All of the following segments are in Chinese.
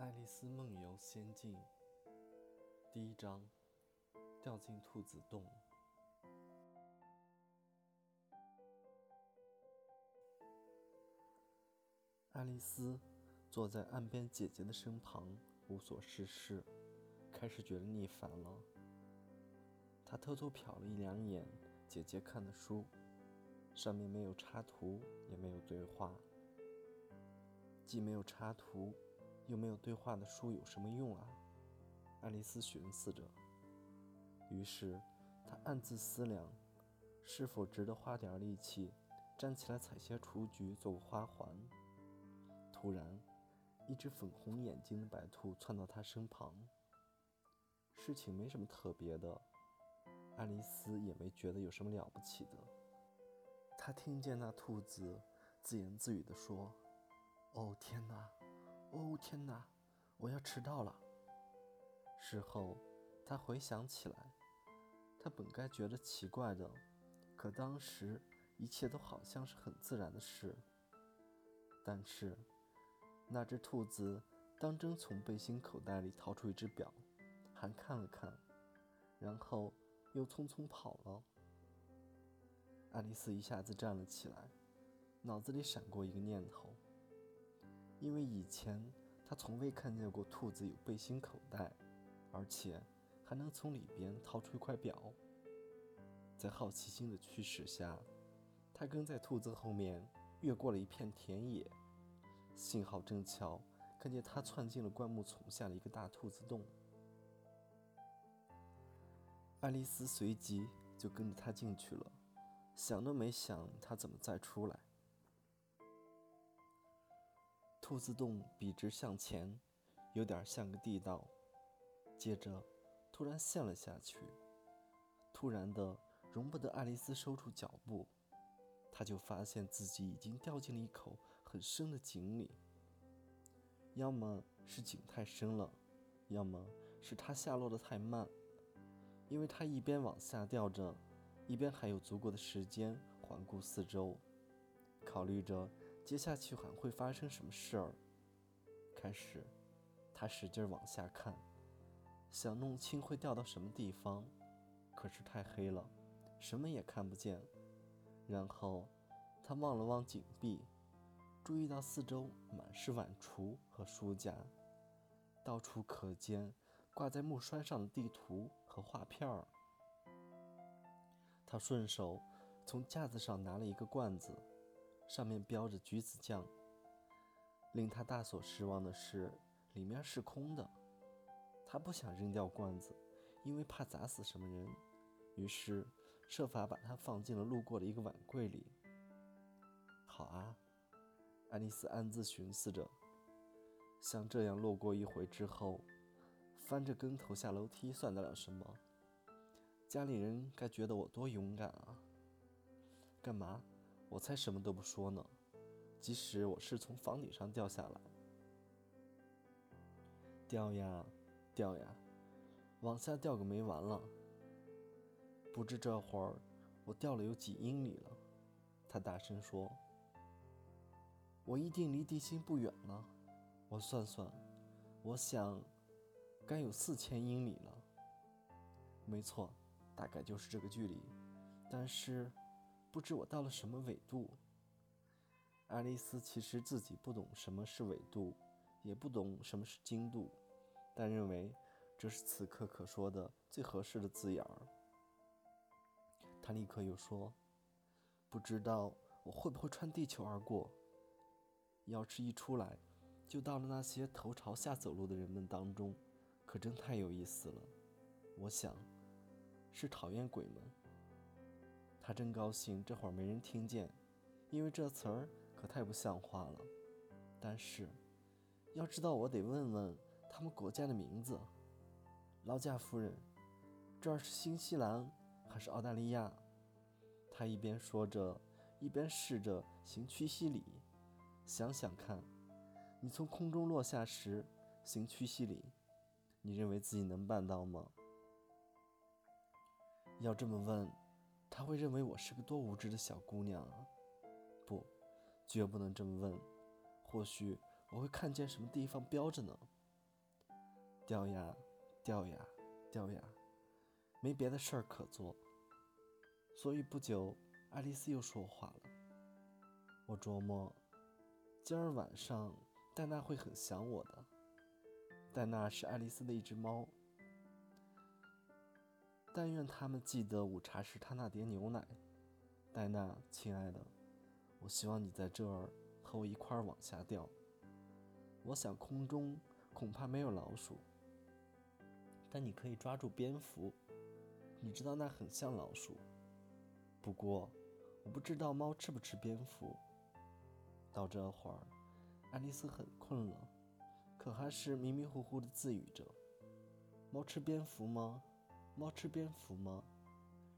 《爱丽丝梦游仙境》第一章：掉进兔子洞。爱丽丝坐在岸边姐姐的身旁，无所事事，开始觉得腻烦了。她偷偷瞟了一两眼姐姐看的书，上面没有插图，也没有对话，既没有插图。又没有对话的书有什么用啊？爱丽丝寻思着。于是，她暗自思量，是否值得花点力气站起来采些雏菊做个花环。突然，一只粉红眼睛的白兔窜到她身旁。事情没什么特别的，爱丽丝也没觉得有什么了不起的。她听见那兔子自言自语地说：“哦，天哪！”哦天哪，我要迟到了。事后，他回想起来，他本该觉得奇怪的，可当时一切都好像是很自然的事。但是，那只兔子当真从背心口袋里掏出一只表，还看了看，然后又匆匆跑了。爱丽丝一下子站了起来，脑子里闪过一个念头。因为以前他从未看见过兔子有背心口袋，而且还能从里边掏出一块表。在好奇心的驱使下，他跟在兔子后面越过了一片田野，幸好正巧看见他窜进了灌木丛下的一个大兔子洞。爱丽丝随即就跟着他进去了，想都没想他怎么再出来。兔子洞笔直向前，有点像个地道。接着，突然陷了下去。突然的，容不得爱丽丝收住脚步，她就发现自己已经掉进了一口很深的井里。要么是井太深了，要么是她下落的太慢，因为她一边往下掉着，一边还有足够的时间环顾四周，考虑着。接下去还会发生什么事儿？开始，他使劲往下看，想弄清会掉到什么地方，可是太黑了，什么也看不见。然后，他望了望井壁，注意到四周满是碗橱和书架，到处可见挂在木栓上的地图和画片儿。他顺手从架子上拿了一个罐子。上面标着橘子酱。令他大所失望的是，里面是空的。他不想扔掉罐子，因为怕砸死什么人，于是设法把它放进了路过的一个碗柜里。好啊，爱丽丝暗自寻思着，像这样落过一回之后，翻着跟头下楼梯算得了什么？家里人该觉得我多勇敢啊！干嘛？我才什么都不说呢，即使我是从房顶上掉下来，掉呀，掉呀，往下掉个没完了。不知这会儿我掉了有几英里了。他大声说：“我一定离地心不远了。我算算，我想，该有四千英里了。没错，大概就是这个距离。但是……”不知我到了什么纬度。爱丽丝其实自己不懂什么是纬度，也不懂什么是经度，但认为这是此刻可说的最合适的字眼儿。她立刻又说：“不知道我会不会穿地球而过？要是一出来，就到了那些头朝下走路的人们当中，可真太有意思了。我想，是讨厌鬼们。”他真高兴，这会儿没人听见，因为这词儿可太不像话了。但是，要知道，我得问问他们国家的名字。劳驾夫人，这儿是新西兰还是澳大利亚？他一边说着，一边试着行屈膝礼。想想看，你从空中落下时行屈膝礼，你认为自己能办到吗？要这么问。他会认为我是个多无知的小姑娘啊！不，绝不能这么问。或许我会看见什么地方标着呢，掉呀，掉呀，掉呀，没别的事儿可做。所以不久，爱丽丝又说话了。我琢磨，今儿晚上戴娜会很想我的。戴娜是爱丽丝的一只猫。但愿他们记得午茶时他那碟牛奶。戴娜，亲爱的，我希望你在这儿和我一块儿往下掉。我想空中恐怕没有老鼠，但你可以抓住蝙蝠。你知道那很像老鼠。不过，我不知道猫吃不吃蝙蝠。到这会儿，爱丽丝很困了，可还是迷迷糊糊地自语着：“猫吃蝙蝠吗？猫吃蝙蝠吗？”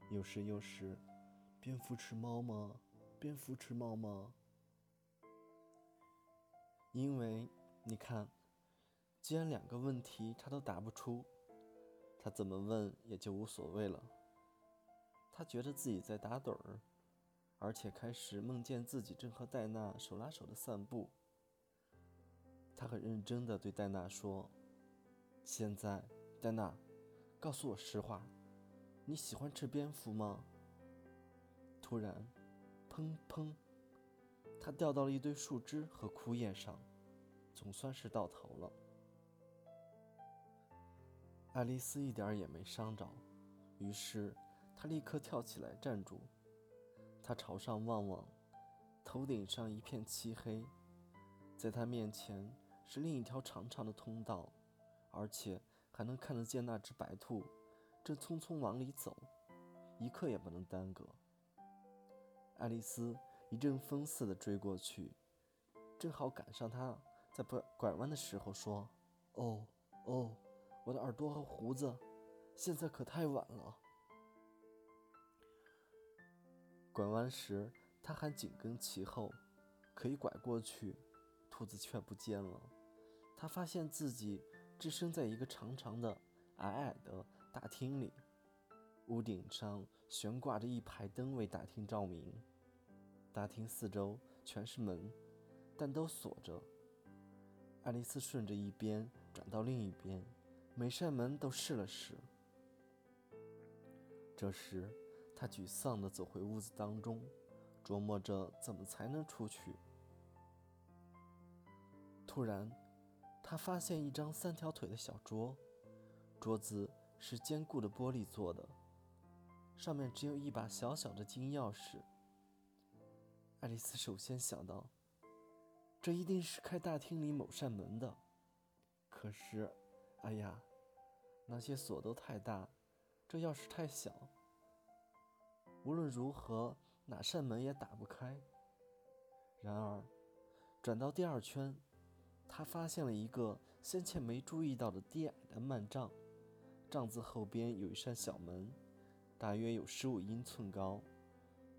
有时又是：“蝙蝠吃猫吗？蝙蝠吃猫吗？”因为。你看，既然两个问题他都答不出，他怎么问也就无所谓了。他觉得自己在打盹儿，而且开始梦见自己正和戴娜手拉手的散步。他很认真地对戴娜说：“现在，戴娜，告诉我实话，你喜欢吃蝙蝠吗？”突然，砰砰，他掉到了一堆树枝和枯叶上。总算是到头了。爱丽丝一点也没伤着，于是她立刻跳起来站住。她朝上望望，头顶上一片漆黑，在她面前是另一条长长的通道，而且还能看得见那只白兔正匆匆往里走，一刻也不能耽搁。爱丽丝一阵风似的追过去，正好赶上它。在拐拐弯的时候说：“哦哦，我的耳朵和胡子，现在可太晚了。”拐弯时，他还紧跟其后，可一拐过去，兔子却不见了。他发现自己置身在一个长长的、矮矮的大厅里，屋顶上悬挂着一排灯为大厅照明。大厅四周全是门，但都锁着。爱丽丝顺着一边转到另一边，每扇门都试了试。这时，她沮丧地走回屋子当中，琢磨着怎么才能出去。突然，他发现一张三条腿的小桌，桌子是坚固的玻璃做的，上面只有一把小小的金钥匙。爱丽丝首先想到。这一定是开大厅里某扇门的，可是，哎呀，那些锁都太大，这钥匙太小，无论如何哪扇门也打不开。然而，转到第二圈，他发现了一个先前没注意到的低矮的幔帐，帐子后边有一扇小门，大约有十五英寸高。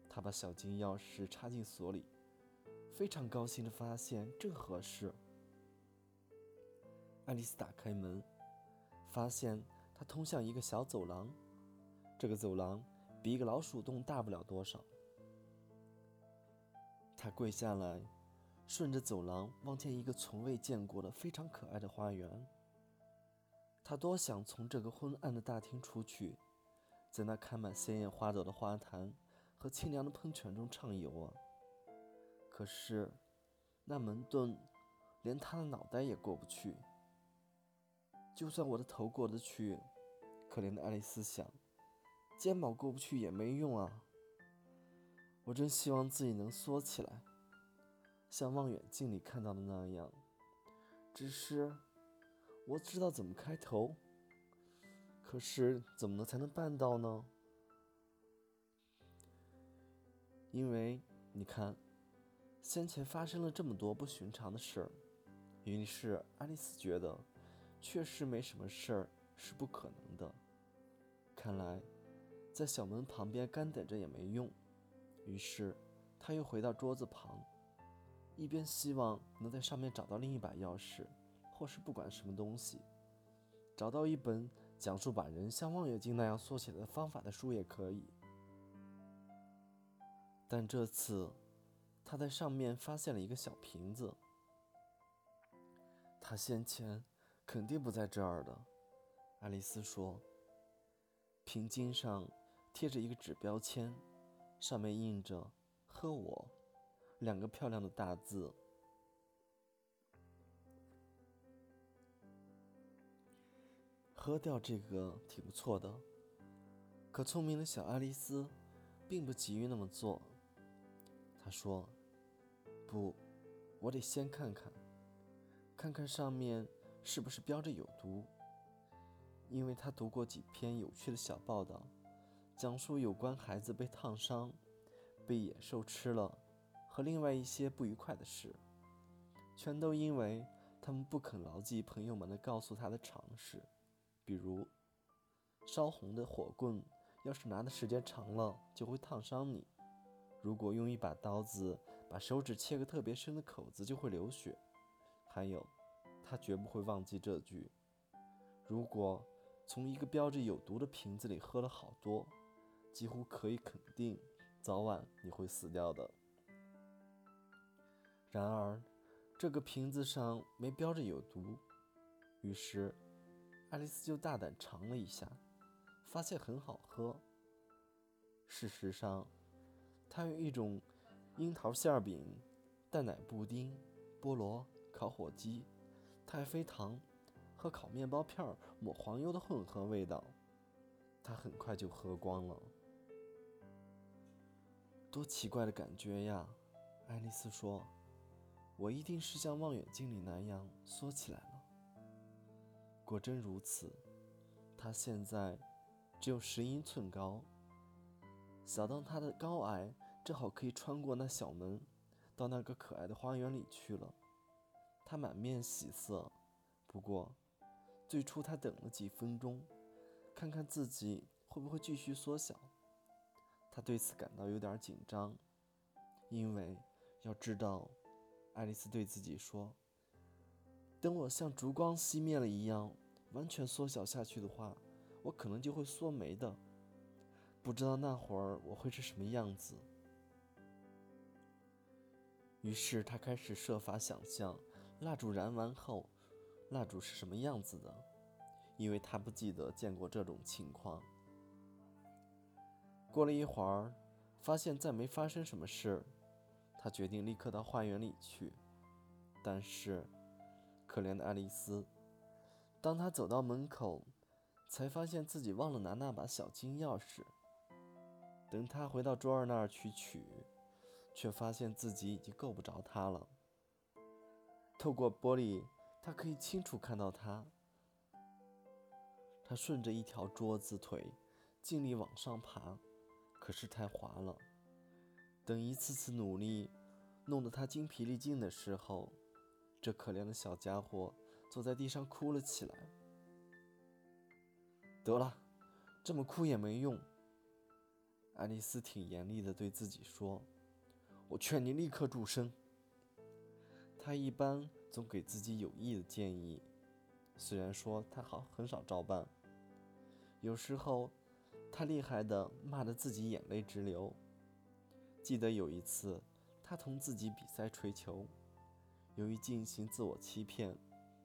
他把小金钥匙插进锁里。非常高兴的发现，正合适。爱丽丝打开门，发现它通向一个小走廊。这个走廊比一个老鼠洞大不了多少。她跪下来，顺着走廊望见一个从未见过的非常可爱的花园。他多想从这个昏暗的大厅出去，在那开满鲜艳花朵的花坛和清凉的喷泉中畅游啊！可是，那门盾连他的脑袋也过不去。就算我的头过得去，可怜的爱丽丝想，肩膀过不去也没用啊。我真希望自己能缩起来，像望远镜里看到的那样。只是，我知道怎么开头，可是怎么能才能办到呢？因为你看。先前发生了这么多不寻常的事儿，于是爱丽丝觉得，确实没什么事儿是不可能的。看来，在小门旁边干等着也没用，于是她又回到桌子旁，一边希望能在上面找到另一把钥匙，或是不管什么东西，找到一本讲述把人像望远镜那样缩写的方法的书也可以。但这次。他在上面发现了一个小瓶子。他先前肯定不在这儿的。爱丽丝说。瓶颈上贴着一个纸标签，上面印着“喝我”两个漂亮的大字。喝掉这个挺不错的，可聪明的小爱丽丝并不急于那么做。她说：“不，我得先看看，看看上面是不是标着有毒。”因为她读过几篇有趣的小报道，讲述有关孩子被烫伤、被野兽吃了和另外一些不愉快的事，全都因为他们不肯牢记朋友们的告诉他的常识。比如，烧红的火棍，要是拿的时间长了，就会烫伤你；如果用一把刀子把手指切个特别深的口子，就会流血。还有，他绝不会忘记这句：如果从一个标着有毒的瓶子里喝了好多，几乎可以肯定，早晚你会死掉的。然而，这个瓶子上没标着有毒，于是。爱丽丝就大胆尝了一下，发现很好喝。事实上，它用一种樱桃馅饼、蛋奶布丁、菠萝、烤火鸡、太妃糖和烤面包片抹黄油的混合味道，她很快就喝光了。多奇怪的感觉呀！爱丽丝说：“我一定是像望远镜里那样缩起来了。”果真如此，他现在只有十英寸高，小到他的高矮正好可以穿过那小门，到那个可爱的花园里去了。他满面喜色，不过最初他等了几分钟，看看自己会不会继续缩小。他对此感到有点紧张，因为要知道，爱丽丝对自己说。等我像烛光熄灭了一样，完全缩小下去的话，我可能就会缩没的。不知道那会儿我会是什么样子。于是他开始设法想象蜡烛燃完后，蜡烛是什么样子的，因为他不记得见过这种情况。过了一会儿，发现再没发生什么事，他决定立刻到花园里去，但是。可怜的爱丽丝，当她走到门口，才发现自己忘了拿那把小金钥匙。等她回到桌儿那儿去取，却发现自己已经够不着它了。透过玻璃，她可以清楚看到它。她顺着一条桌子腿，尽力往上爬，可是太滑了。等一次次努力弄得他精疲力尽的时候，这可怜的小家伙坐在地上哭了起来。得了，这么哭也没用。爱丽丝挺严厉的对自己说：“我劝你立刻住声。”她一般总给自己有益的建议，虽然说她好很少照办。有时候，她厉害的骂得自己眼泪直流。记得有一次，他同自己比赛吹球。由于进行自我欺骗，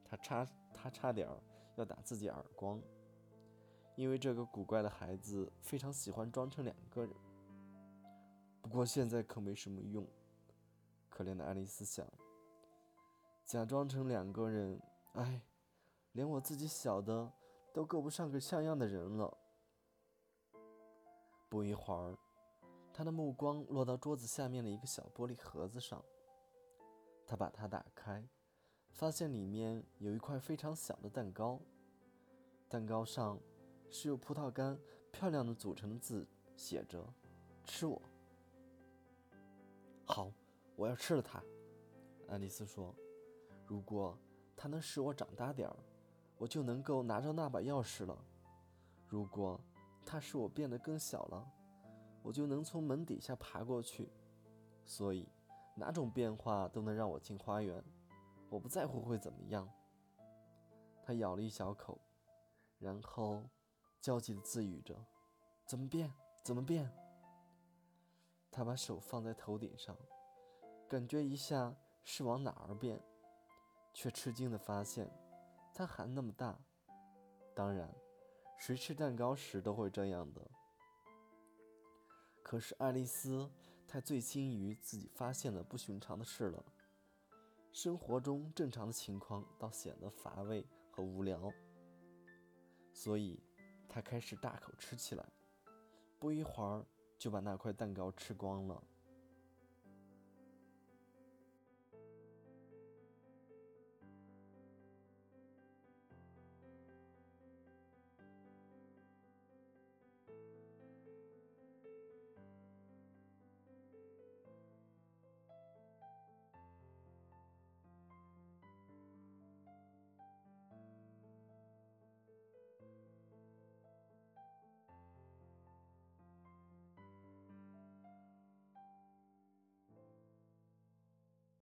他差他差点要打自己耳光，因为这个古怪的孩子非常喜欢装成两个人。不过现在可没什么用，可怜的爱丽丝想，假装成两个人，哎，连我自己小的都够不上个像样的人了。不一会儿，他的目光落到桌子下面的一个小玻璃盒子上。他把它打开，发现里面有一块非常小的蛋糕。蛋糕上是由葡萄干漂亮的组成的字，写着“吃我”。好，我要吃了它。爱丽丝说：“如果它能使我长大点儿，我就能够拿着那把钥匙了；如果它使我变得更小了，我就能从门底下爬过去。所以。”哪种变化都能让我进花园，我不在乎会怎么样。他咬了一小口，然后焦急地自语着：“怎么变？怎么变？”他把手放在头顶上，感觉一下是往哪儿变，却吃惊地发现，它还那么大。当然，谁吃蛋糕时都会这样的。可是爱丽丝太醉心于自己发现了不寻常的事了，生活中正常的情况倒显得乏味和无聊，所以她开始大口吃起来。不一会儿就把那块蛋糕吃光了。